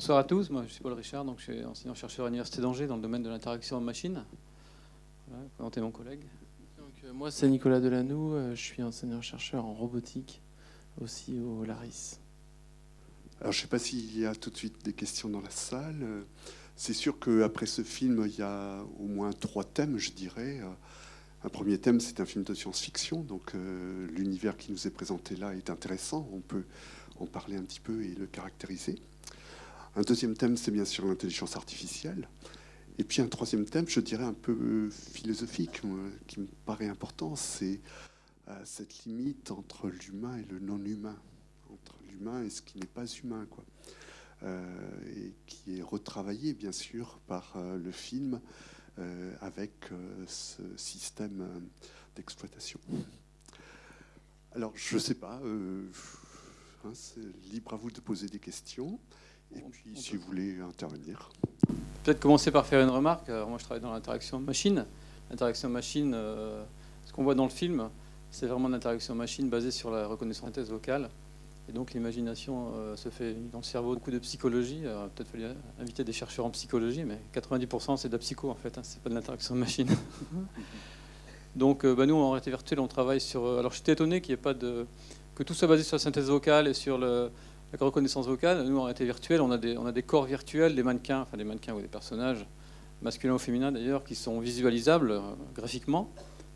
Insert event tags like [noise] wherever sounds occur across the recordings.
Bonsoir à tous, moi je suis Paul Richard, donc je suis enseignant-chercheur à l'Université d'Angers dans le domaine de l'interaction homme-machine. Voilà, présenter mon collègue. Donc, euh, moi c'est Nicolas Delanoux, euh, je suis enseignant-chercheur en robotique aussi au LARIS. Alors je ne sais pas s'il y a tout de suite des questions dans la salle. C'est sûr qu'après ce film, il y a au moins trois thèmes, je dirais. Un premier thème, c'est un film de science-fiction, donc euh, l'univers qui nous est présenté là est intéressant, on peut en parler un petit peu et le caractériser. Un deuxième thème, c'est bien sûr l'intelligence artificielle. Et puis un troisième thème, je dirais un peu philosophique, qui me paraît important, c'est euh, cette limite entre l'humain et le non-humain, entre l'humain et ce qui n'est pas humain, quoi. Euh, et qui est retravaillé bien sûr par euh, le film avec ce système d'exploitation. Alors je ne sais pas, hein, c'est libre à vous de poser des questions. Et puis, si vous voulez intervenir. Peut-être commencer par faire une remarque. moi, je travaille dans l'interaction machine. L'interaction machine, euh, ce qu'on voit dans le film, c'est vraiment une interaction machine basée sur la reconnaissance synthèse vocale. Et donc, l'imagination euh, se fait dans le cerveau. Beaucoup de psychologie. Peut-être fallait inviter des chercheurs en psychologie, mais 90% c'est de la psycho en fait. Hein, c'est pas de l'interaction machine. [laughs] donc, euh, bah, nous, en réalité virtuelle, on travaille sur. alors, j'étais étonné qu'il n'y ait pas de que tout soit basé sur la synthèse vocale et sur le, la reconnaissance vocale, nous en réalité virtuelle, on a, des, on a des corps virtuels, des mannequins, enfin des mannequins ou des personnages, masculins ou féminins d'ailleurs, qui sont visualisables euh, graphiquement,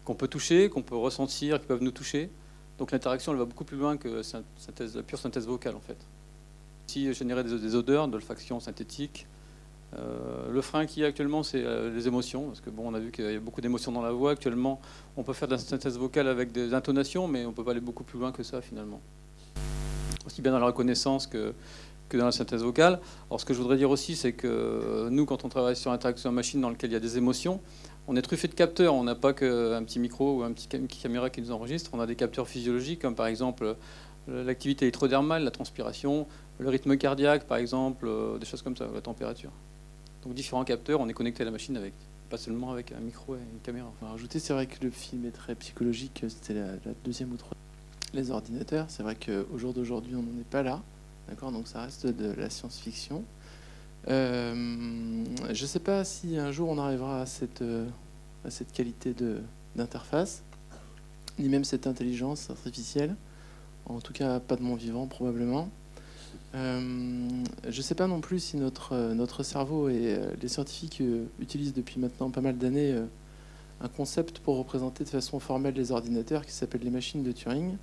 qu'on peut toucher, qu'on peut ressentir, qui peuvent nous toucher. Donc l'interaction, elle va beaucoup plus loin que la pure synthèse vocale en fait. Si générer des, des odeurs, de l'olfaction synthétique. Euh, le frein qu'il y a actuellement, c'est euh, les émotions, parce que bon, on a vu qu'il y a beaucoup d'émotions dans la voix. Actuellement, on peut faire de la synthèse vocale avec des intonations, mais on peut pas aller beaucoup plus loin que ça finalement aussi bien dans la reconnaissance que, que dans la synthèse vocale. Alors ce que je voudrais dire aussi, c'est que nous, quand on travaille sur interaction machine dans lequel il y a des émotions, on est truffé de capteurs. On n'a pas qu'un petit micro ou un petit, caméra qui nous enregistre. On a des capteurs physiologiques, comme par exemple l'activité électrodermale, la transpiration, le rythme cardiaque, par exemple, euh, des choses comme ça, la température. Donc différents capteurs, on est connecté à la machine avec, pas seulement avec un micro et une caméra. Enfin, rajouter, c'est vrai que le film est très psychologique. C'était la, la deuxième ou troisième les ordinateurs. C'est vrai qu'au jour d'aujourd'hui, on n'en est pas là. D'accord? Donc ça reste de la science-fiction. Euh, je ne sais pas si un jour on arrivera à cette, euh, qualité d'interface, ni même cette intelligence artificielle. En tout cas, pas de mon vivant, probablement. Euh, je ne sais pas non plus si notre, notre cerveau et les scientifiques utilisent depuis maintenant pas mal d'années un concept pour représenter de façon formelle les ordinateurs qui s'appelle les machines de Turing.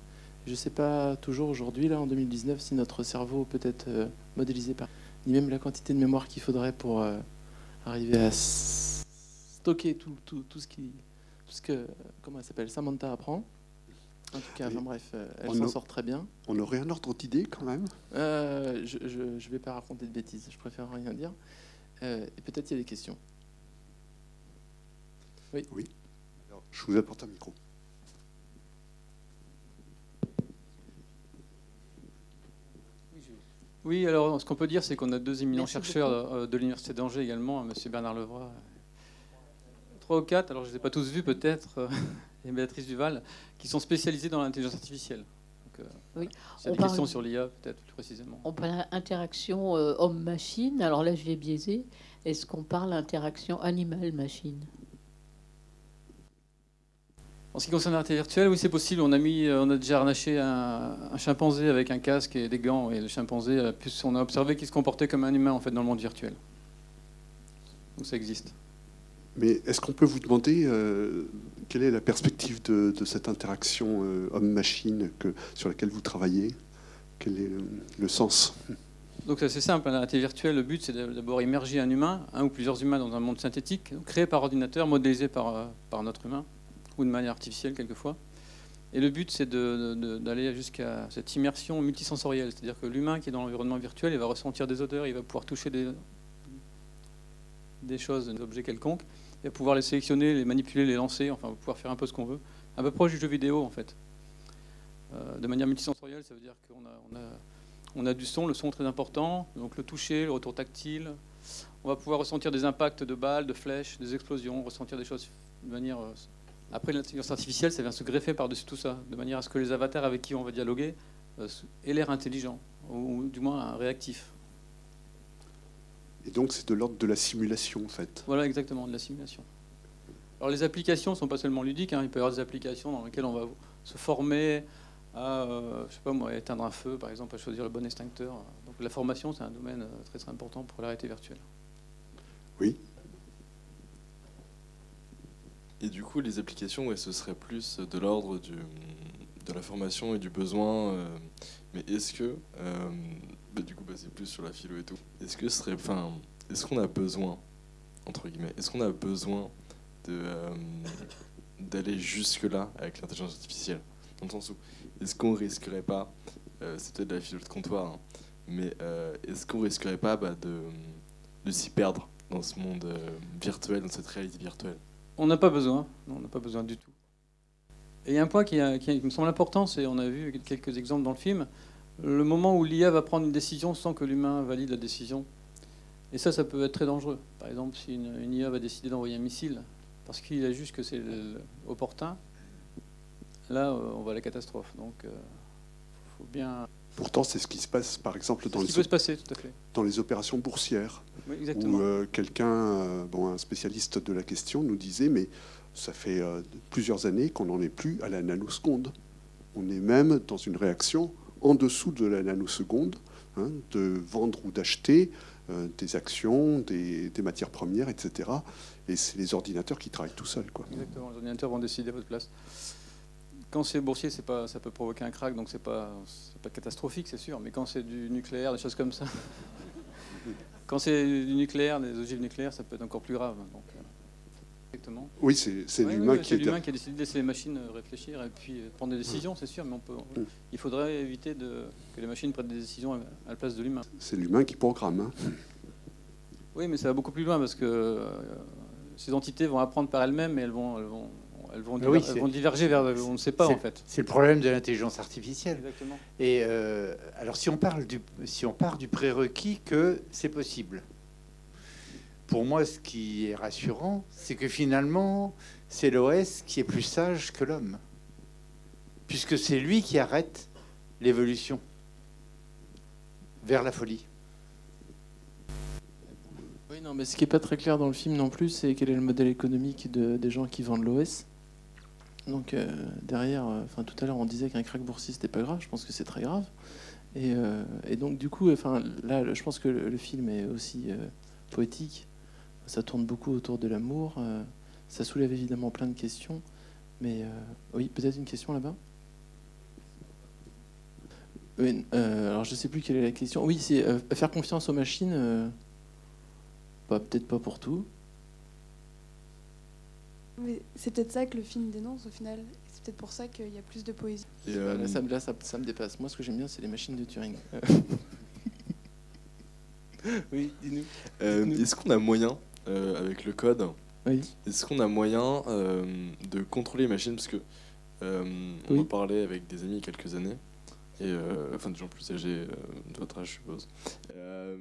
Je ne sais pas toujours aujourd'hui, là, en 2019, si notre cerveau peut être euh, modélisé par... Ni même la quantité de mémoire qu'il faudrait pour euh, arriver à stocker tout, tout, tout, ce qui... Tout ce que... Comment elle s'appelle Samantha apprend. En tout cas, enfin, bref, euh, elle s'en sort très bien. On aurait un ordre d'idée quand même Je ne vais pas raconter de bêtises, je préfère rien dire. et peut-être il y a des questions. Oui. Oui. Alors, je vous apporte un micro. Oui, alors ce qu'on peut dire, c'est qu'on a deux éminents chercheurs euh, de l'Université d'Angers également, M. Bernard Levroy. Trois ou quatre, alors je ne les ai pas tous vus peut-être, euh, [laughs] et Béatrice Duval, qui sont spécialisés dans l'intelligence artificielle. Donc, euh, oui. A des questions sur l'IA, peut-être plus précisément. On parle d'interaction homme-machine, alors là je vais biaiser. Est-ce qu'on parle d'interaction animal-machine? En ce qui concerne la virtuelle, oui, c'est possible. On a, mis, on a déjà harnaché un, chimpanzé avec un casque et des gants. Et le chimpanzé, on a observé qu'il se comportait comme un humain en fait, dans le monde virtuel. Donc ça existe. Mais est-ce qu'on peut vous demander euh, quelle est la perspective de, cette interaction euh, homme-machine sur laquelle vous travaillez? Quel est le, sens? Donc c'est simple, la réalité virtuelle, le but c'est d'abord immerger un humain, un ou plusieurs humains dans un monde synthétique, créé par ordinateur, modélisé par, euh, par notre humain ou de manière artificielle quelquefois. Et le but, c'est d'aller jusqu'à cette immersion multisensorielle, c'est-à-dire que l'humain qui est dans l'environnement virtuel, il va ressentir des odeurs, il va pouvoir toucher des, choses, des objets quelconques, va pouvoir les sélectionner, les manipuler, les lancer, enfin, pouvoir faire un peu ce qu'on veut, un peu proche du jeu vidéo en fait. Euh, de manière multisensorielle, ça veut dire qu'on a, on a, on a du son, le son très important, donc le toucher, le retour tactile. On va pouvoir ressentir des impacts de balles, de flèches, des explosions, ressentir des choses de manière euh, après, l'intelligence artificielle, ça vient se greffer par-dessus tout ça, de manière à ce que les avatars avec qui on va dialoguer euh, aient l'air intelligents, ou, du moins réactifs. Et donc c'est de l'ordre de la simulation en fait. Voilà, exactement, de la simulation. Alors les applications ne sont pas seulement ludiques, hein. il peut y avoir des applications dans lesquelles on va se former à, euh, je sais pas moi, éteindre un feu, par exemple, à choisir le bon extincteur. Donc la formation, c'est un domaine euh, très, très important pour la réalité virtuelle. Oui. Et du coup, les applications, ce serait plus de l'ordre du, de la formation et du besoin. euh, mais est-ce que, euh, bah, du coup, bah, c'est plus sur la philo et tout. Est-ce que ce serait, enfin, est-ce qu'on a besoin, entre guillemets, est-ce qu'on a besoin de euh, d'aller jusque là avec l'intelligence artificielle, dans le sens où est-ce qu'on risquerait pas, c'est peut-être de la philo de comptoir, hein, mais est-ce qu'on risquerait pas bah, de, de s'y perdre dans ce monde virtuel, dans cette réalité virtuelle? On n'a pas besoin, on n'a pas besoin du tout. Et il y a un point qui, me semble important, c'est, on a vu quelques exemples dans le film, le moment où l'IA va prendre une décision sans que l'humain valide la décision. Et ça, ça peut être très dangereux. Par exemple, si une, IA va décider d'envoyer un missile parce qu'il a juste que c'est opportun, là, euh, on va à la catastrophe. Donc, il faut bien... Pourtant, c'est ce qui se passe par exemple dans les, qui peut se passer, tout à fait. dans les opérations boursières. Oui, où euh, quelqu'un, euh, bon, un spécialiste de la question, nous disait mais ça fait euh, plusieurs années qu'on n'en est plus à la nanoseconde. On est même dans une réaction en dessous de la nanoseconde, hein, de vendre ou d'acheter des actions, des, des matières premières, etc. Et c'est les ordinateurs qui travaillent tout seuls. Quoi. Exactement, les ordinateurs vont décider à votre place. Quand c'est boursier, c'est pas, ça peut provoquer un crack, donc c'est pas, pas catastrophique, c'est sûr. Mais quand c'est du nucléaire, des choses comme ça, [laughs] quand c'est du nucléaire, des ogives nucléaires, ça peut être encore plus grave. Donc, euh, exactement. Oui, c'est Ouais, l'humain oui, qui est qui a décidé de laisser les machines euh, réfléchir et puis euh, prendre des décisions, c'est sûr. Mais on peut, Mm. il faudrait éviter de, que les machines prennent des décisions à, à la place de l'humain. c'est l'humain qui programme. hein. Oui, mais ça va beaucoup plus loin parce que euh, ces entités vont apprendre par elles-mêmes et elles vont, elles vont, elles vont, Ah oui, elles vont diverger vers on ne sait pas en fait. C'est le problème de l'intelligence artificielle. Exactement. Et euh, alors, si on, parle du, si on part du prérequis que c'est possible, pour moi, ce qui est rassurant, c'est que finalement, c'est l'OS qui est plus sage que l'homme, puisque c'est lui qui arrête l'évolution vers la folie. Oui, non, mais ce qui n'est pas très clair dans le film non plus, c'est quel est le modèle économique de- des gens qui vendent l'OS. Donc euh, derrière, euh, enfin tout à l'heure on disait qu'un crack boursier c'était pas grave, je pense que c'est très grave. Et, euh, et donc du coup, enfin là, je pense que le, film est aussi euh, poétique. Ça tourne beaucoup autour de l'amour. euh, ça soulève évidemment plein de questions. Mais euh, oui, peut-être une question là-bas? Oui, euh, alors je sais plus quelle est la question. Oui, c'est euh, faire confiance aux machines. euh, bah, peut-être pas pour tout. Mais c'est peut-être ça que le film dénonce au final. C'est peut-être pour ça qu'il y a plus de poésie. Et, euh, Là, ça, me- là, ça, ça me dépasse. Moi, ce que j'aime bien, c'est les machines de Turing. [laughs] oui, dis-nous. Euh. Est-ce qu'on a moyen, euh, avec le code, Oui. est-ce qu'on a moyen euh, de contrôler les machines? Parce que euh, on Oui. en parlait avec des amis il y a quelques années, et, euh, enfin des gens plus âgés euh, de votre âge, je suppose. Euh,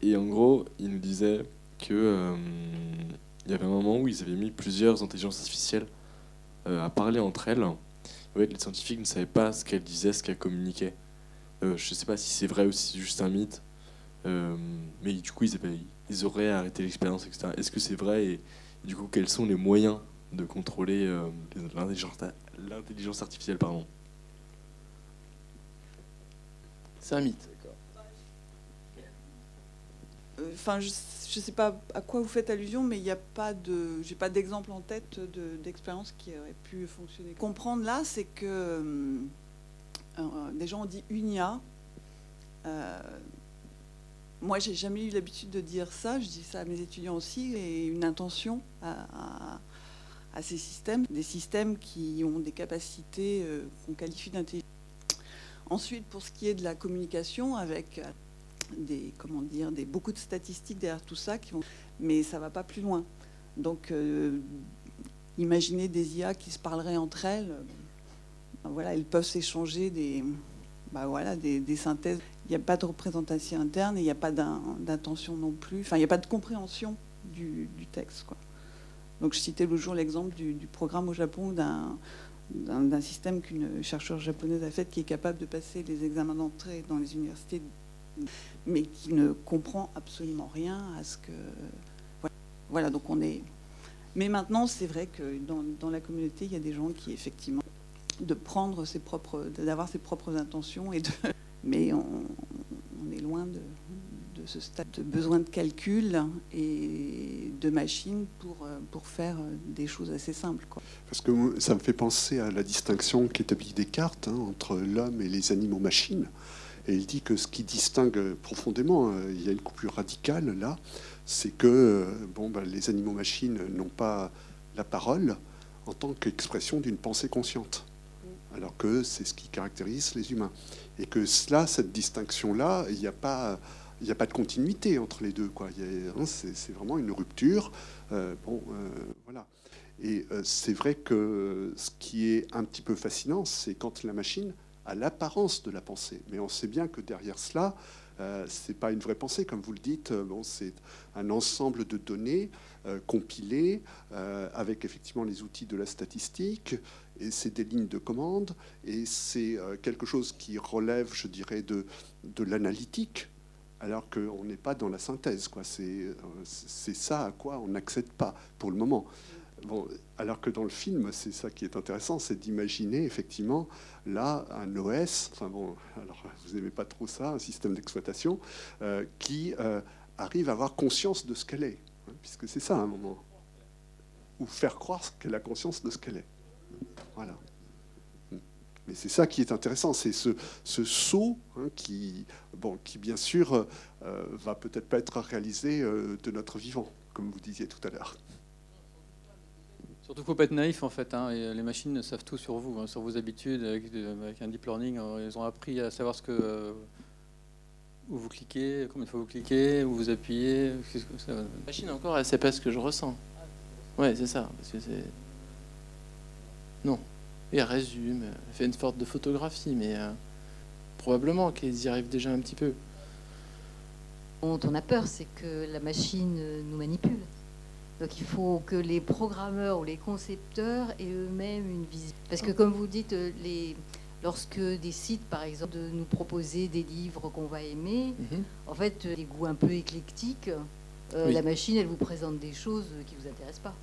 et en gros, ils nous disaient que euh, il y avait un moment où ils avaient mis plusieurs intelligences artificielles euh, à parler entre elles. Les scientifiques ne savaient pas ce qu'elles disaient, ce qu'elles communiquaient. Euh, je ne sais pas si c'est vrai ou si c'est juste un mythe. Euh, mais du coup, ils, avaient- ils auraient arrêté l'expérience, etc. Est-ce que c'est vrai et, du coup, quels sont les moyens de contrôler l'intelligence artificielle. C'est un mythe. Enfin, je ne sais pas à quoi vous faites allusion, mais il n'y a pas de, j'ai pas d'exemple en tête de- d'expérience qui aurait pu fonctionner. Comprendre là, c'est que euh, euh, des gens ont dit une IA. Euh, moi, j'ai jamais eu l'habitude de dire ça. Je dis ça à mes étudiants aussi, et une intention à, ces systèmes, des systèmes qui ont des capacités euh, qu'on qualifie d'intelligence. Ensuite, pour ce qui est de la communication avec des comment dire des beaucoup de statistiques derrière tout ça qui vont mais ça va pas plus loin. Donc euh, imaginez des IA qui se parleraient entre elles. Ben voilà elles peuvent s'échanger des bah voilà des, synthèses. Il n'y a pas de représentation interne et il n'y a pas d'in- d'intention non plus. Enfin il n'y a pas de compréhension du, texte quoi. Donc je citais le jour l'exemple du, du programme au Japon d'un d'un système qu'une chercheuse japonaise a fait qui est capable de passer les examens d'entrée dans les universités mais qui ne comprend absolument rien à ce que. Voilà, donc on est. Mais maintenant, c'est vrai que dans, la communauté, il y a des gens qui, effectivement, de prendre ses propres, d'avoir ses propres intentions et de. Mais on, est loin de, ce stade de besoin de calcul et de machines pour, pour faire des choses assez simples. Parce que ça me fait penser à la distinction qu'établit Descartes hein, entre l'homme et les animaux-machines. Et il dit que ce qui distingue profondément, euh, il y a une coupure radicale là, c'est que euh, bon, ben, les animaux-machines n'ont pas la parole en tant qu'expression d'une pensée consciente, alors que c'est ce qui caractérise les humains. Et que cela, cette distinction-là, il n'y a pas a pas de continuité entre les deux. Hein, c'est, vraiment une rupture. Euh, bon, euh, voilà. Et c'est vrai que ce qui est un petit peu fascinant, c'est quand la machine a l'apparence de la pensée. Mais on sait bien que derrière cela, euh, c'est pas une vraie pensée, comme vous le dites. Euh, Bon, c'est un ensemble de données euh, compilées euh, avec effectivement les outils de la statistique. Et c'est des lignes de commande. Et c'est quelque chose qui relève, je dirais, de, de l'analytique alors qu'on n'est pas dans la synthèse. Quoi. C'est, c'est ça à quoi on n'accède pas pour le moment. Alors que dans le film, c'est ça qui est intéressant, c'est d'imaginer effectivement là un OS, enfin bon, alors vous n'aimez pas trop ça, un système d'exploitation, euh, qui euh, arrive à avoir conscience de ce qu'elle est, hein, puisque c'est ça à un moment. Ou faire croire qu'elle a conscience de ce qu'elle est. Voilà. Mais c'est ça qui est intéressant, c'est ce, saut hein, qui, bon, qui, bien sûr, euh, va peut-être pas être réalisé de notre vivant, comme vous disiez tout à l'heure. Surtout, faut pas être naïf en fait. hein, et les machines savent tout sur vous, hein, sur vos habitudes. Avec, avec un deep learning, euh, ils ont appris à savoir ce que euh, où vous cliquez, combien de fois vous cliquez, où vous appuyez. qu'est-ce que ça- La machine encore, elle sait pas ce que je ressens. Ouais, c'est ça. Parce que c'est. Non. Et elle résume, elle fait une sorte de photographie, mais euh, probablement qu'ils y arrivent déjà un petit peu. dont on a peur, c'est que la machine euh, nous manipule. Donc il faut que les programmeurs ou les concepteurs aient eux-mêmes une vision. Parce que comme vous dites, euh, les, lorsque des sites, par exemple, de nous proposer des livres qu'on va aimer, Mhm. en fait, euh, des goûts un peu éclectiques, euh, Oui. la machine, elle vous présente des choses euh, qui ne vous intéressent pas.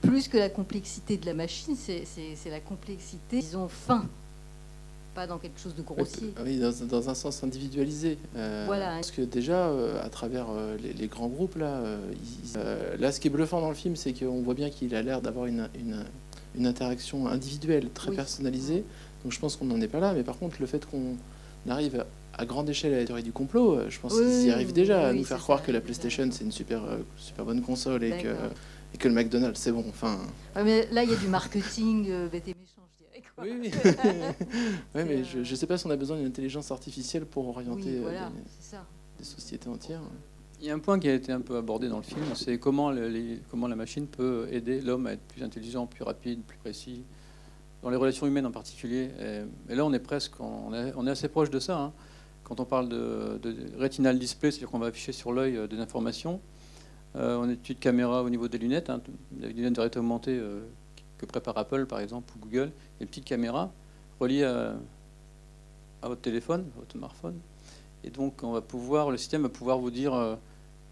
Plus que la complexité de la machine, c'est c'est- c'est la complexité, disons, fin, pas dans quelque chose de grossier. Ah Oui, dans, dans un sens individualisé. Euh, Voilà. Parce que déjà, euh, à travers euh, les, les grands groupes, là, ils- là, ce qui est bluffant dans le film, c'est qu'on voit bien qu'il a l'air d'avoir une, une, une interaction individuelle, très Oui. personnalisée. Donc je pense qu'on n'en est pas là. Mais par contre, le fait qu'on arrive à grande échelle à la théorie du complot, je pense Oui, qu'ils y arrivent déjà à nous faire croire ça, que la. PlayStation, c'est une super, super bonne console et que, et que le McDonald's, c'est bon. Enfin, Ouais, mais là, il y a du marketing bête et méchant. [laughs] quoi. oui, oui. [laughs] ouais, mais je ne sais pas si on a besoin d'une intelligence artificielle pour orienter Oui, euh, voilà, des- des sociétés entières. Il y a un point qui a été un peu abordé dans le film, c'est comment, le- les- comment la machine peut aider l'homme à être plus intelligent, plus rapide, plus précis, dans les relations humaines en particulier. Et, et là, on est presque, on est, on est assez proche de ça. hein. Quand on parle de, de retinal display, c'est-à-dire qu'on va afficher sur l'œil euh, des informations. Euh, on étudie de caméra au niveau des lunettes, hein, les lunettes de réalité augmentée euh, prépare Apple, par exemple, ou Google. Il y a une petite caméra reliée à, à votre téléphone, à votre smartphone. Et donc, on va pouvoir, le système va pouvoir vous dire euh,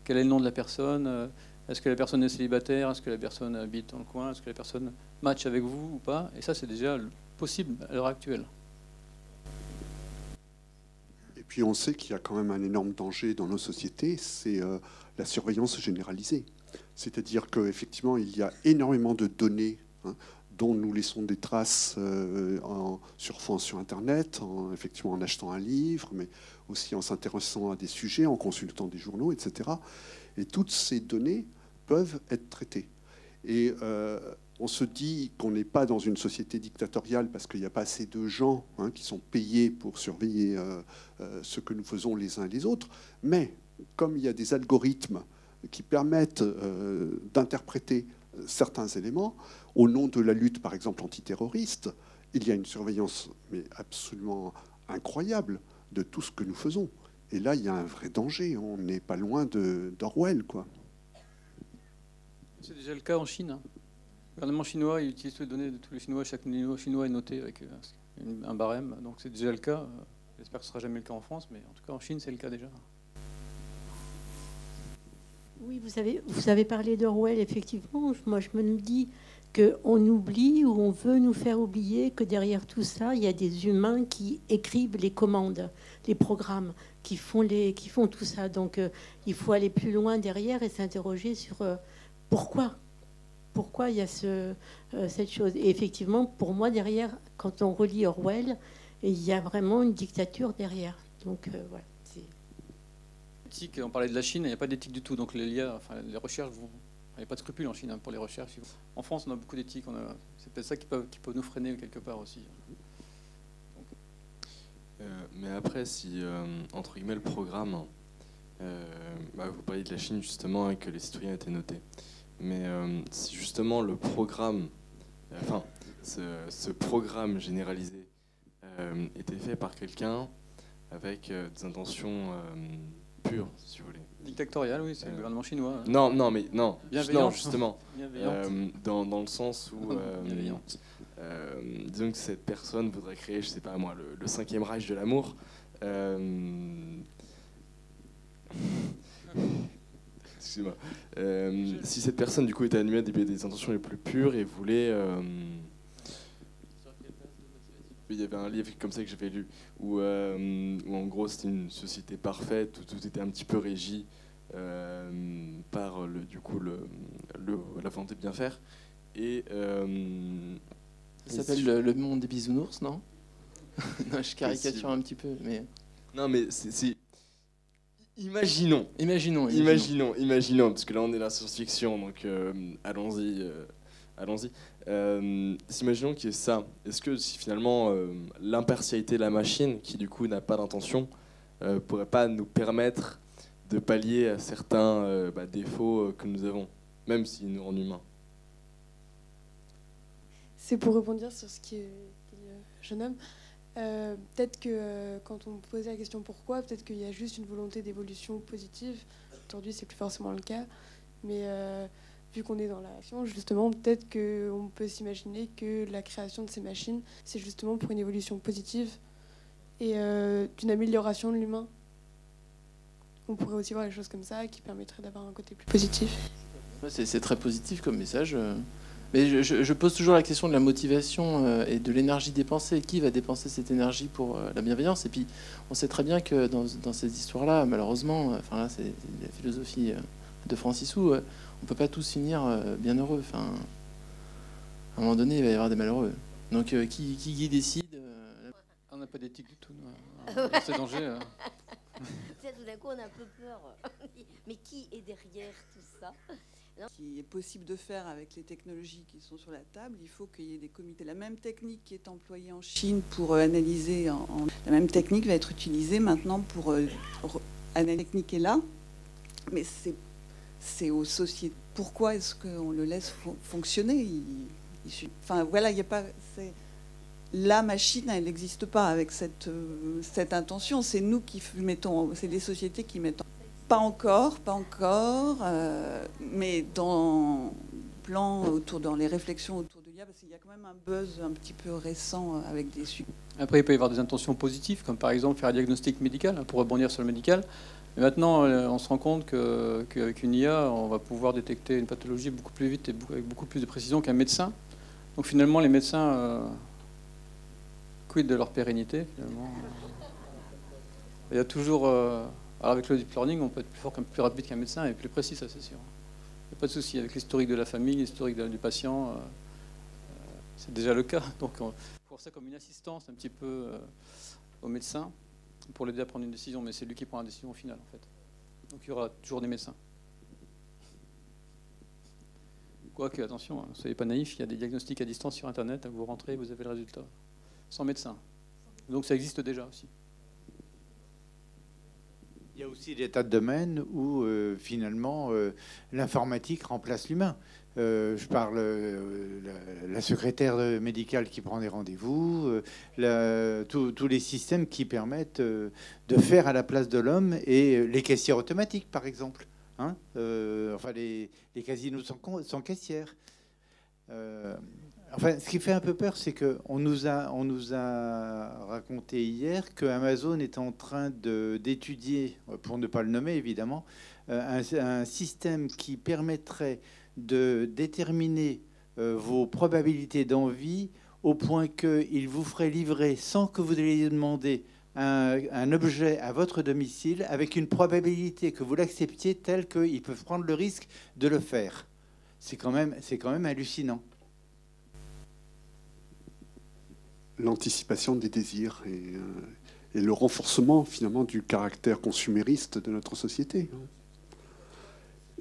quel est le nom de la personne, euh, est-ce que la personne est célibataire, est-ce que la personne habite dans le coin, est-ce que la personne match avec vous ou pas. Et ça, c'est déjà possible à l'heure actuelle. Et puis on sait qu'il y a quand même un énorme danger dans nos sociétés, c'est euh, la surveillance généralisée. C'est-à-dire qu'effectivement, il y a énormément de données hein, dont nous laissons des traces euh, en surfant sur Internet, en, effectivement en achetant un livre, mais aussi en s'intéressant à des sujets, en consultant des journaux, etc. Et toutes ces données peuvent être traitées. Et euh, on se dit qu'on n'est pas dans une société dictatoriale parce qu'il n'y a pas assez de gens hein, qui sont payés pour surveiller euh, ce que nous faisons les uns et les autres. Mais comme il y a des algorithmes qui permettent d'interpréter certains éléments, au nom de la lutte, par exemple, antiterroriste, il y a une surveillance mais absolument incroyable de tout ce que nous faisons. Et là, il y a un vrai danger. On n'est pas loin d'Orwell. C'est déjà le cas en Chine. hein. Le gouvernement chinois il utilise toutes les données de tous les Chinois. Chaque Chinois est noté avec euh, un barème. Donc c'est déjà le cas. J'espère que ce sera jamais le cas en France, mais en tout cas en Chine, c'est le cas déjà. Oui, vous avez, vous avez parlé d'Orwell, effectivement. Moi, je me dis qu'on oublie ou on veut nous faire oublier que derrière tout ça, il y a des humains qui écrivent les commandes, les programmes, qui font, les, qui font tout ça. Donc, euh, il faut aller plus loin derrière et s'interroger sur euh, pourquoi. Pourquoi il y a ce, euh, cette chose. Et effectivement, pour moi, derrière, quand on relit Orwell, il y a vraiment une dictature derrière. Donc, voilà on parlait de la Chine, il n'y a pas d'éthique du tout. Donc les, liens, enfin, les recherches, pas de scrupules en Chine hein, pour les recherches. En France, on a beaucoup d'éthique. C'est peut-être ça qui peut, nous freiner quelque part aussi. Euh, mais après, si, euh, entre guillemets, le programme, euh, bah, vous parliez de la Chine justement et que les citoyens étaient notés. Mais si justement le programme, enfin, ce programme généralisé était fait par quelqu'un avec des intentions pur, si vous voulez. Dictatorial, oui, c'est le euh, gouvernement chinois. Hein. Non, non, mais non, non justement. Euh, dans, dans, le sens où. Euh, disons que cette personne voudrait créer, je sais pas moi, le, cinquième Reich de l'amour. [laughs] Excusez-moi. si cette personne, du coup, était animée des, des intentions les plus pures et voulait il y avait un livre comme ça que j'avais lu, où, euh, où en gros c'était une société parfaite, où tout était un petit peu régi euh, par le, du coup, le, la volonté de bien faire. Et, euh, ça s'appelle le, monde des bisounours, non? [laughs] Non, je caricature un petit peu, mais... Non, mais c'est... Imaginons. Imaginons, imaginons. Imaginons, imaginons, parce que là on est dans la science-fiction, donc allons-y. allons-y. Euh, Imaginons qu'il y ait ça. Est-ce que si finalement euh, l'impartialité de la machine, qui du coup n'a pas d'intention, euh, pourrait pas nous permettre de pallier à certains euh, bah, défauts que nous avons, même s'ils nous rendent humains? C'est pour rebondir sur ce qui est le jeune homme. peut-être que quand on posait la question pourquoi, peut-être qu'il y a juste une volonté d'évolution positive. Aujourd'hui, c'est plus forcément le cas, mais vu qu'on est dans la science, justement, peut-être qu'on peut s'imaginer que la création de ces machines, c'est justement pour une évolution positive et euh, d'une amélioration de l'humain. On pourrait aussi voir les choses comme ça qui permettraient d'avoir un côté plus positif. C'est très positif comme message. Euh. Mais je, pose toujours la question de la motivation euh, et de l'énergie dépensée. Qui va dépenser cette énergie pour la bienveillance? Et puis, on sait très bien que dans, ces histoires-là, malheureusement, enfin là, c'est la philosophie de Francis Hou, on peut pas tous finir euh, bien heureux. Enfin, à un moment donné, il va y avoir des malheureux. Donc, euh, qui, qui, décide euh, On n'a pas d'éthique du tout. [laughs] C'est danger. [laughs] tout d'un coup, on a un peu peur. [laughs] Mais qui est derrière tout ça? Ce qui est possible de faire avec les technologies qui sont sur la table, il faut qu'il y ait des comités. La même technique qui est employée en Chine pour analyser, en, la même technique va être utilisée maintenant pour analyser. La technique est là, mais c'est c'est aux sociétés. Pourquoi est-ce qu'on le laisse fonctionner? Enfin, voilà, il n'y a pas. La machine, elle n'existe pas avec cette, intention. C'est nous qui mettons. C'est les sociétés qui mettent. Pas encore, pas encore, euh, mais dans plan autour, dans les réflexions autour de l'IA, parce qu'il y a quand même un buzz un petit peu récent avec des. Après, il peut y avoir des intentions positives, comme par exemple faire un diagnostic médical, hein, pour rebondir sur le médical. Maintenant, euh, on se rend compte qu'avec une IA, on va pouvoir détecter une pathologie beaucoup plus vite et avec beaucoup plus de précision qu'un médecin. Donc finalement, les médecins euh, quid de leur pérennité. Il y a toujours, euh, alors avec le deep learning, on peut être plus fort, plus rapide qu'un médecin et plus précis, ça c'est sûr. Il n'y a pas de souci avec l'historique de la famille, l'historique du patient. c'est déjà le cas. [laughs] Donc, on ça comme une assistance un petit peu au médecin pour l'aider à prendre une décision, mais c'est lui qui prend la décision au final, en fait. Donc il y aura toujours des médecins. Quoique, attention, ne hein, soyez pas naïfs, il y a des diagnostics à distance sur Internet, vous rentrez, vous avez le résultat. Sans médecin. Donc ça existe déjà aussi. Il y a aussi des tas de domaines où euh, finalement euh, l'informatique remplace l'humain. Euh, je parle euh, la, secrétaire médicale qui prend des rendez-vous, euh, tous les systèmes qui permettent de faire à la place de l'homme et les caissières automatiques, par exemple. Hein enfin, les, casinos sans, caissière. Enfin, ce qui fait un peu peur, c'est qu'on nous a, raconté hier que Amazon est en train d'étudier, pour ne pas le nommer évidemment, euh, un système qui permettrait de déterminer euh, vos probabilités d'envie au point qu'il vous ferait livrer sans que vous ayez demandé un, objet à votre domicile avec une probabilité que vous l'acceptiez telle qu'ils peuvent prendre le risque de le faire. C'est quand même, quand même hallucinant. l'anticipation des désirs et, euh, et le renforcement finalement du caractère consumériste de notre société.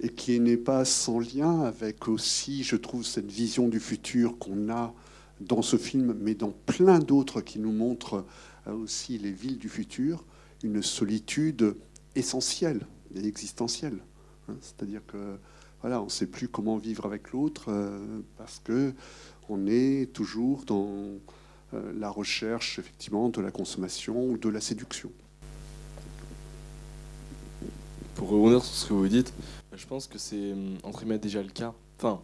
Et qui n'est pas sans lien avec aussi, je trouve, cette vision du futur qu'on a dans ce film, mais dans plein d'autres qui nous montrent euh, aussi les villes du futur, une solitude essentielle et existentielle. hein. C'est-à-dire que voilà, on ne sait plus comment vivre avec l'autre euh, parce que on est toujours dans euh, la recherche effectivement de la consommation ou de la séduction. Pour rebondir sur ce que vous dites, je pense que c'est hum, entre guillemets déjà le cas. Enfin,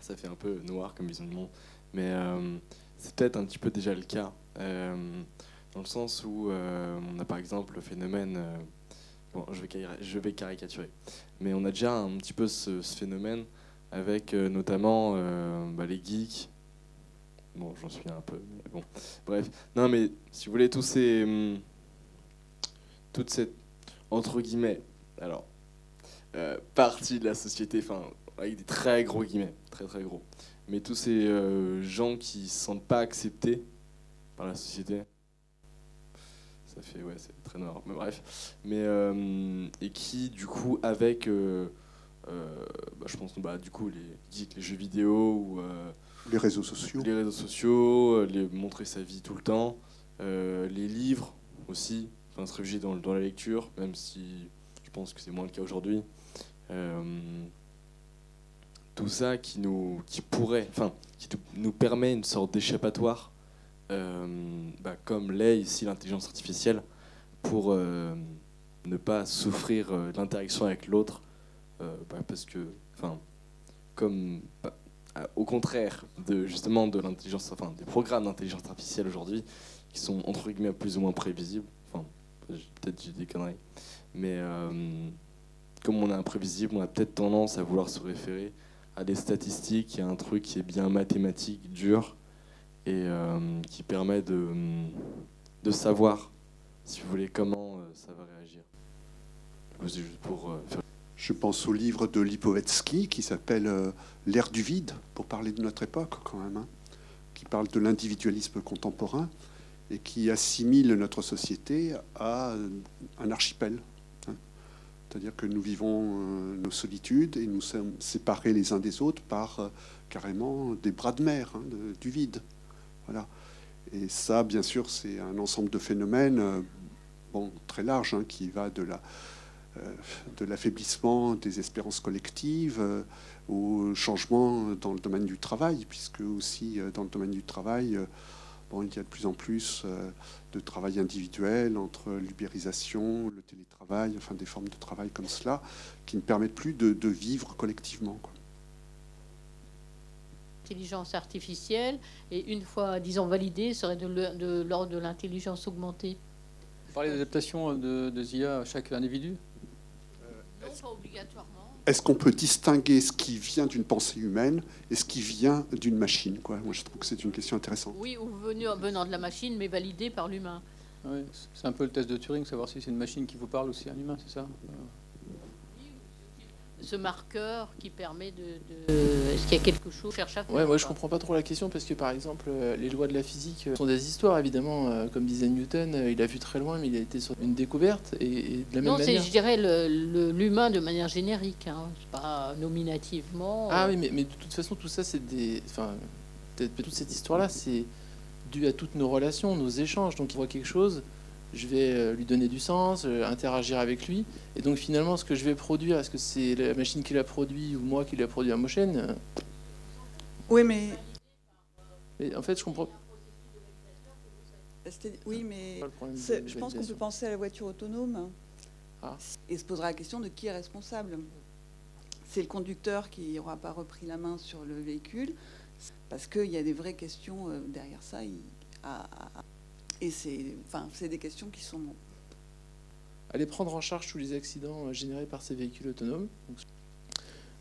ça fait un peu noir comme vision du monde, mais euh, c'est peut-être un petit peu déjà le cas. euh, dans le sens où on a par exemple le phénomène. euh, bon, je vais, je vais caricaturer, mais on a déjà un petit peu ce, phénomène avec euh, notamment bah, les geeks. Bon, j'en suis un peu, bon. Bref, non, mais si vous voulez, tous ces. hum, toute cette. entre guillemets. Alors, euh, partie de la société, enfin, avec des très gros guillemets, très très gros. Mais tous ces euh, gens qui se sentent pas acceptés par la société, ça fait, ouais, c'est très noir, mais bref. Mais, euh, et qui, du coup, avec, bah, je pense, bah, du coup, les geeks, les jeux vidéo ou. Les réseaux sociaux. les réseaux sociaux, les, montrer sa vie tout le temps, les livres aussi, enfin, se réfugier dans, dans la lecture, même si je pense que c'est moins le cas aujourd'hui. Euh, tout ça qui nous qui pourrait, enfin, qui nous- permet une sorte d'échappatoire, euh, bah, comme l'est ici l'intelligence artificielle, pour euh, ne pas souffrir l'interaction avec l'autre, bah, parce que, enfin, comme bah, au contraire de justement de l'intelligence, enfin des programmes d'intelligence artificielle aujourd'hui qui sont entre guillemets plus ou moins prévisibles. Enfin, peut-être j'ai des conneries, mais comme on est imprévisible, on a peut-être tendance à vouloir se référer à des statistiques, à un truc qui est bien mathématique, dur, et euh, qui permet de, savoir, si vous voulez, comment euh, ça va réagir. Euh, Je pense au livre de Lipovetsky qui s'appelle L'ère du vide, pour parler de notre époque quand même, hein, qui parle de l'individualisme contemporain et qui assimile notre société à un archipel. C'est-à-dire que nous vivons euh, nos solitudes et nous sommes séparés les uns des autres par euh, carrément des bras de mer, hein, du vide. Et ça, bien sûr, c'est un ensemble de phénomènes euh, très large hein, qui va de la de l'affaiblissement des espérances collectives au changement dans le domaine du travail, puisque aussi dans le domaine du travail, bon, il y a de plus en plus euh, de travail individuel entre l'ubérisation, le télétravail, enfin des formes de travail comme cela, qui ne permettent plus de, de vivre collectivement. quoi. Intelligence artificielle, et une fois, disons, validée, serait de l'ordre de l'intelligence augmentée. Vous parlez d'adaptation de, de IA à chaque individu? Non, pas obligatoirement. Est-ce qu'on peut distinguer ce qui vient d'une pensée humaine et ce qui vient d'une machine quoi? Moi, je trouve que c'est une question intéressante. Oui, ou venu, venant de la machine, mais validée par l'humain. Oui, c'est un peu le test de Turing, savoir si c'est une machine qui vous parle ou si c'est un humain, c'est ça? Ce marqueur qui permet de. de- Est-ce qu'il y a quelque chose qu'on cherche à faire Ouais, moi je comprends pas trop la question parce que par exemple, euh, les lois de la physique euh, sont des histoires évidemment. euh, Comme disait Newton, il a vu très loin, mais il a été sur une découverte et, et de la même Non, c'est, manière. je dirais, l'humain de manière générique, hein. Pas nominativement. Ah euh, oui, mais, mais de toute façon, tout ça, c'est des. Enfin, peut-être toute cette histoire-là, c'est dû à toutes nos relations, nos échanges. Donc, il voit quelque chose, je vais euh, lui donner du sens, euh, interagir avec lui. Et donc, finalement, ce que je vais produire, est-ce que c'est la machine qui l'a produit ou moi qui l'a produit à Motion Oui, mais mais En fait, je comprends. oui, mais je pense qu'on peut penser à la voiture autonome Ah. et se posera la question de qui est responsable. C'est le conducteur qui n'aura pas repris la main sur le véhicule. Parce qu'il y a des vraies questions euh, derrière ça. à- et c'est enfin, c'est des questions qui sont Aller prendre en charge tous les accidents euh, générés par ces véhicules autonomes. Donc,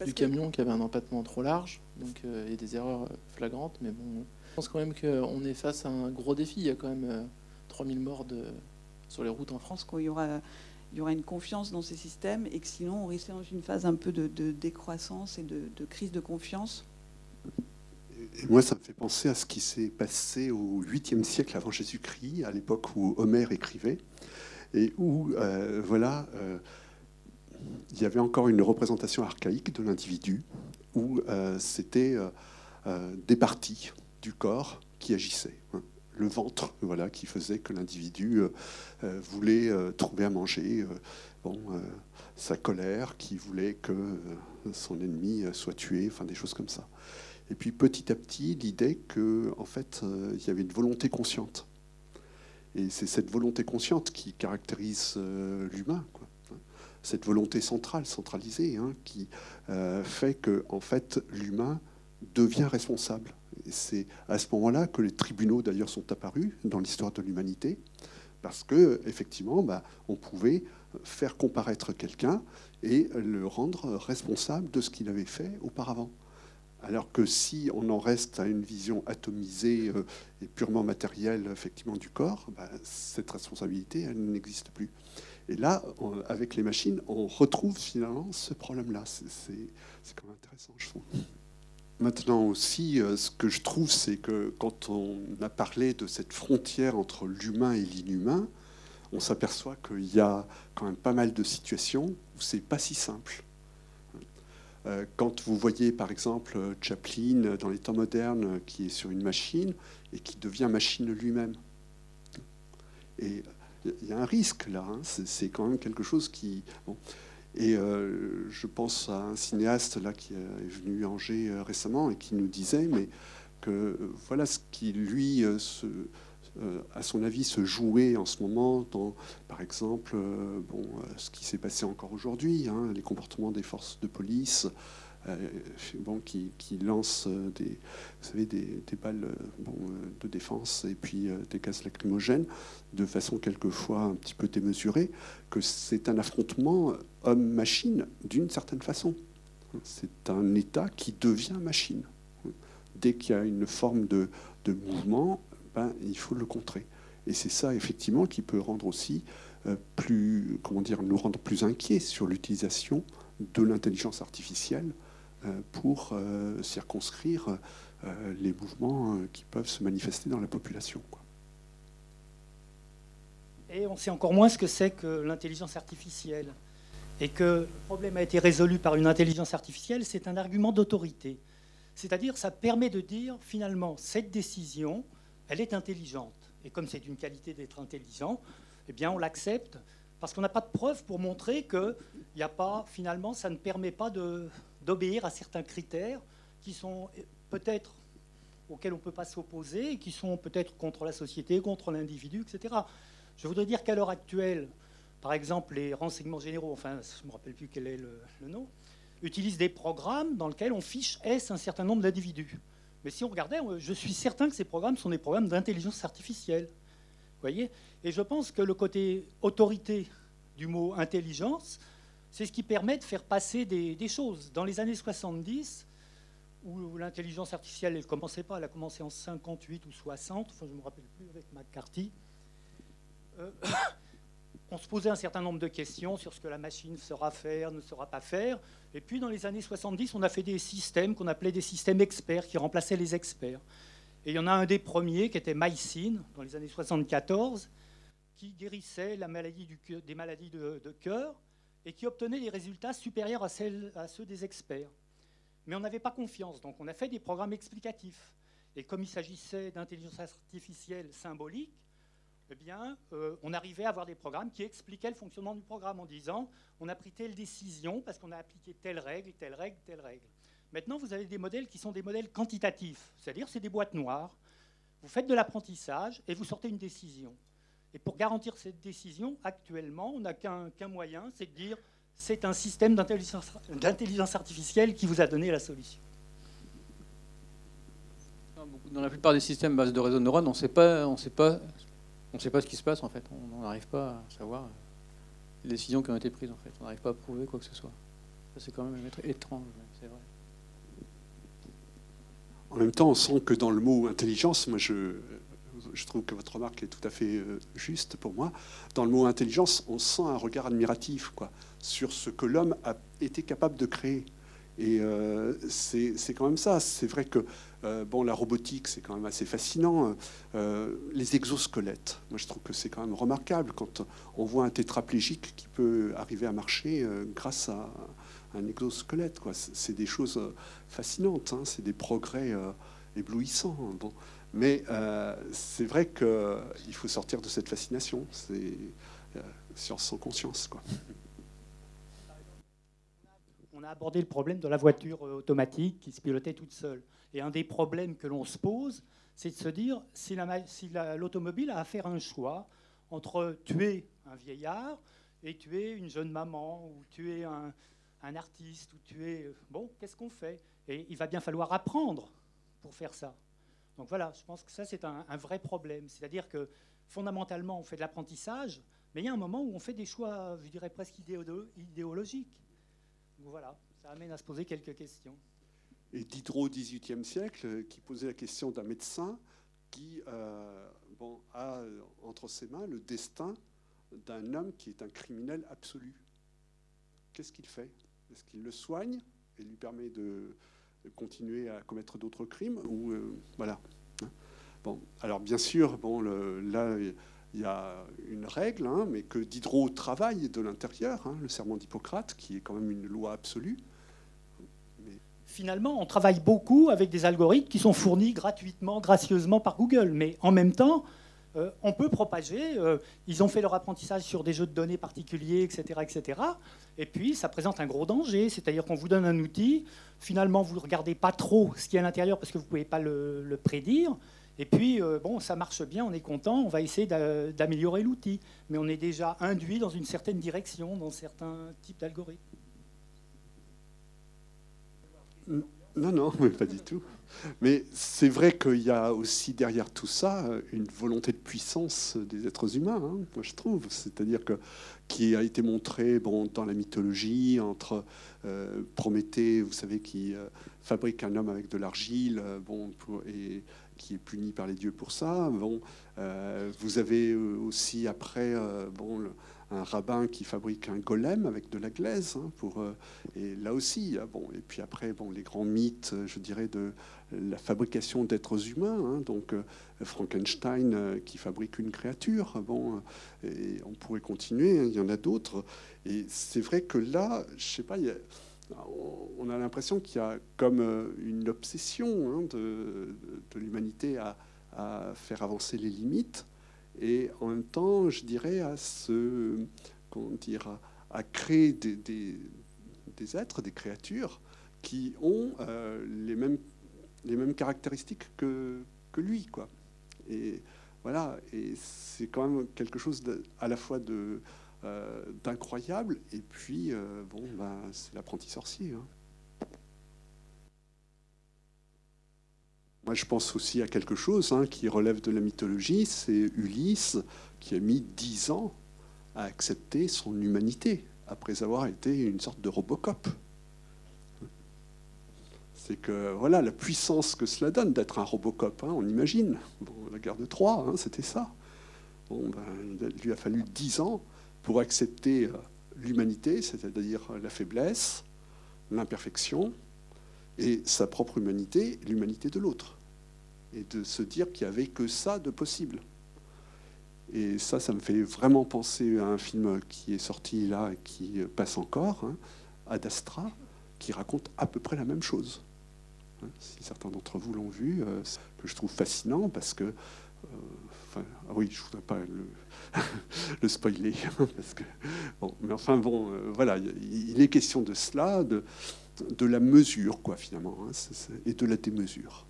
du que- camion qui avait un empattement trop large, donc euh, et des erreurs euh, flagrantes. Mais bon, je pense quand même qu'on est face à un gros défi. Il y a quand même euh, 3000 morts de- sur les routes en France. qu'il y aura, il y aura une confiance dans ces systèmes et que sinon on risque dans une phase un peu de, de décroissance et de, de crise de confiance. Moi, ça me fait penser à ce qui s'est passé au 8e siècle avant Jésus-Christ, à l'époque où Homère écrivait, et où, euh, voilà, euh, il y avait encore une représentation archaïque de l'individu, où euh, c'était des parties du corps qui agissaient. hein. Le ventre, voilà, qui faisait que l'individu voulait trouver à manger. bon, sa colère, qui voulait que son ennemi soit tué, enfin des choses comme ça. Et puis petit à petit, l'idée que en fait, euh, il y avait une volonté consciente. Et c'est cette volonté consciente qui caractérise euh, l'humain, quoi. Cette volonté centrale, centralisée, hein, qui euh, fait que en fait, l'humain devient responsable. Et c'est à ce moment-là que les tribunaux, d'ailleurs, sont apparus dans l'histoire de l'humanité, parce que effectivement, bah, on pouvait faire comparaître quelqu'un et le rendre responsable de ce qu'il avait fait auparavant. Alors que si on en reste à une vision atomisée euh, et purement matérielle effectivement du corps, bah, cette responsabilité, n'existe plus. Et là, avec les machines, on retrouve finalement ce problème-là. C'est quand même intéressant, je trouve. Maintenant aussi, euh, ce que je trouve, c'est que quand on a parlé de cette frontière entre l'humain et l'inhumain, on s'aperçoit qu'il y a quand même pas mal de situations où c'est pas si simple. Euh, Quand vous voyez par exemple Chaplin dans les temps modernes qui est sur une machine et qui devient machine lui-même. Et il y a un risque là, hein. c'est quand même quelque chose qui... Et euh, je pense à un cinéaste là qui est venu Angers euh, récemment et qui nous disait mais que voilà ce qui lui, se- à son avis, se jouait en ce moment dans, par exemple, euh, bon, euh, ce qui s'est passé encore aujourd'hui, hein, les comportements des forces de police, euh, bon, qui, qui lancent euh, des, vous savez, des, balles euh, euh, de défense et puis euh, des gaz lacrymogènes de façon quelquefois un petit peu démesurée, que c'est un affrontement homme-machine d'une certaine façon. C'est un État qui devient machine. Dès qu'il y a une forme de mouvement, il faut le contrer. Et c'est ça, effectivement, qui peut rendre aussi euh, plus, comment dire, nous rendre plus inquiets sur l'utilisation de l'intelligence artificielle euh, pour euh, circonscrire les mouvements qui peuvent se manifester dans la population. Et on sait encore moins ce que c'est que l'intelligence artificielle. Et que le problème a été résolu par une intelligence artificielle, c'est un argument d'autorité. C'est-à-dire, ça permet de dire, finalement, cette décision, elle est intelligente. Et comme c'est une qualité d'être intelligent, eh on l'accepte parce qu'on n'a pas de preuves pour montrer que a pas, finalement, ça ne permet pas d'obéir à certains critères qui sont eh, peut-être auxquels on ne peut pas s'opposer qui sont peut-être contre la société, contre l'individu, etc. Je voudrais dire qu'à l'heure actuelle, par exemple, les renseignements généraux, enfin, je ne me rappelle plus quel est le nom, utilisent des programmes dans lesquels on fiche S un certain nombre d'individus. Mais si on regardait, je suis certain que ces programmes sont des programmes d'intelligence artificielle. Voyez? Et je pense que le côté autorité du mot intelligence, c'est ce qui permet de faire passer des, choses. Dans les années 70, où l'intelligence artificielle, elle ne commençait pas, elle a commencé en 58 ou 60, enfin, je ne me rappelle plus avec McCarthy, euh, on se posait un certain nombre de questions sur ce que la machine saura faire, ne saura pas faire. Et puis, dans les années 70, on a fait des systèmes qu'on appelait des systèmes experts, qui remplaçaient les experts. Et il y en a un des premiers qui était Mycine, dans les années 74, qui guérissait des maladies de, cœur et qui obtenait des résultats supérieurs à ceux des experts. Mais on n'avait pas confiance, donc on a fait des programmes explicatifs. Et comme il s'agissait d'intelligence artificielle symbolique, eh bien, euh, on arrivait à avoir des programmes qui expliquaient le fonctionnement du programme en disant on a pris telle décision parce qu'on a appliqué telle règle, telle règle, telle règle. Maintenant, vous avez des modèles qui sont des modèles quantitatifs, c'est-à-dire c'est des boîtes noires. Vous faites de l'apprentissage et vous sortez une décision. Et pour garantir cette décision, actuellement, on n'a qu'un moyen, c'est de dire c'est un système d'intelligence artificielle qui vous a donné la solution. Dans la plupart des systèmes base de réseau de neurones, on sait pas, on on sait pas ce qui se passe en fait. On n'arrive pas à savoir les décisions qui ont été prises en fait. On n'arrive pas à prouver quoi que ce soit. C'est quand même étrange, c'est vrai. En même temps, on sent que dans le mot intelligence, moi je, je trouve que votre remarque est tout à fait euh, juste pour moi. Dans le mot intelligence, on sent un regard admiratif quoi, sur ce que l'homme a été capable de créer. Et euh, c'est quand même ça. C'est vrai que euh, bon, la robotique, c'est quand même assez fascinant. les exosquelettes, moi je trouve que c'est quand même remarquable quand on voit un tétraplégique qui peut arriver à marcher grâce à un exosquelette. C'est des choses fascinantes, hein. c'est des progrès éblouissants. Bon. Mais euh, c'est vrai qu'il faut sortir de cette fascination. C'est euh, science sans conscience. Quoi. On a abordé le problème de la voiture euh, automatique qui se pilotait toute seule. Et un des problèmes que l'on se pose, c'est de se dire si l'automobile a à faire un choix entre tuer un vieillard et tuer une jeune maman, ou tuer un, un artiste, ou tuer... Bon, qu'est-ce qu'on fait? Et il va bien falloir apprendre pour faire ça. Donc voilà, je pense que ça, c'est un, vrai problème. C'est-à-dire que fondamentalement, on fait de l'apprentissage, mais il y a un moment où on fait des choix, je dirais presque idéologiques. Donc voilà, ça amène à se poser quelques questions. Et Diderot, au XVIIIe siècle, qui posait la question d'un médecin qui euh, a entre ses mains le destin d'un homme qui est un criminel absolu. Qu'est-ce qu'il fait? Est-ce qu'il le soigne et lui permet de, continuer à commettre d'autres crimes euh, voilà. Bon, alors bien sûr, bon, là il y a une règle, hein, mais que Diderot travaille de l'intérieur, hein, le serment d'Hippocrate, qui est quand même une loi absolue. Finalement, on travaille beaucoup avec des algorithmes qui sont fournis gratuitement, gracieusement par Google, mais en même temps, euh, on peut propager. Euh, ils ont fait leur apprentissage sur des jeux de données particuliers, etc., etc. Et puis, ça présente un gros danger, c'est-à-dire qu'on vous donne un outil, finalement, vous ne regardez pas trop ce qui est à l'intérieur parce que vous ne pouvez pas le, prédire. Et puis, euh, bon, ça marche bien, on est content, on va essayer d'améliorer l'outil. Mais on est déjà induit dans une certaine direction, dans certains types d'algorithmes. Non, non, mais [laughs] pas du tout. Mais c'est vrai qu'il y a aussi derrière tout ça une volonté de puissance des êtres humains, hein, moi je trouve. C'est-à-dire que qui a été montré bon, dans la mythologie entre euh, Prométhée, vous savez, qui euh, fabrique un homme avec de l'argile, euh, bon, et qui est puni par les dieux pour ça. Bon, vous avez aussi après bon, un rabbin qui fabrique un golem avec de la glaise. Hein, pour, euh, et là aussi, ah, bon, et puis après, bon, les grands mythes, je dirais, de la fabrication d'êtres humains. Hein, donc euh, Frankenstein euh, qui fabrique une créature. Bon, et on pourrait continuer. Hein, il y en a d'autres. Et c'est vrai que là, je sais pas. On a l'impression qu'il y a comme une obsession de, de l'humanité à, faire avancer les limites et en même temps, je dirais, à se, comment dire, à, créer des, êtres, des créatures qui ont euh, les, mêmes, les mêmes caractéristiques que, que lui, quoi. Et voilà, et c'est quand même quelque chose à la fois de euh, d'incroyable et puis euh, bon, ben, c'est l'apprenti sorcier. Hein. Moi, je pense aussi à quelque chose hein, qui relève de la mythologie, c'est Ulysse qui a mis dix ans à accepter son humanité après avoir été une sorte de Robocop. C'est que voilà la puissance que cela donne d'être un Robocop, hein, on imagine. la guerre de Troie, c'était ça. Bon, ben, il lui a fallu dix ans pour accepter euh, l'humanité, c'est-à-dire la faiblesse, l'imperfection, et sa propre humanité, l'humanité de l'autre. Et de se dire qu'il n'y avait que ça de possible. Et ça, ça me fait vraiment penser à un film qui est sorti là et qui passe encore, hein, Ad Astra, qui raconte à peu près la même chose. Hein, si certains d'entre vous l'ont vu, euh, que je trouve fascinant parce que. Euh, ah oui, je ne voudrais pas le, [laughs] le spoiler. [laughs] Parce que, bon, mais enfin, bon, euh, voilà, il est question de cela, de, de la mesure, quoi, finalement, hein, et de la démesure.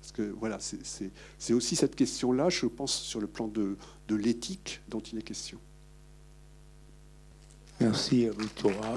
Parce que voilà, c'est aussi cette question-là, je pense, sur le plan de, de l'éthique dont il est question. Merci, Victoria.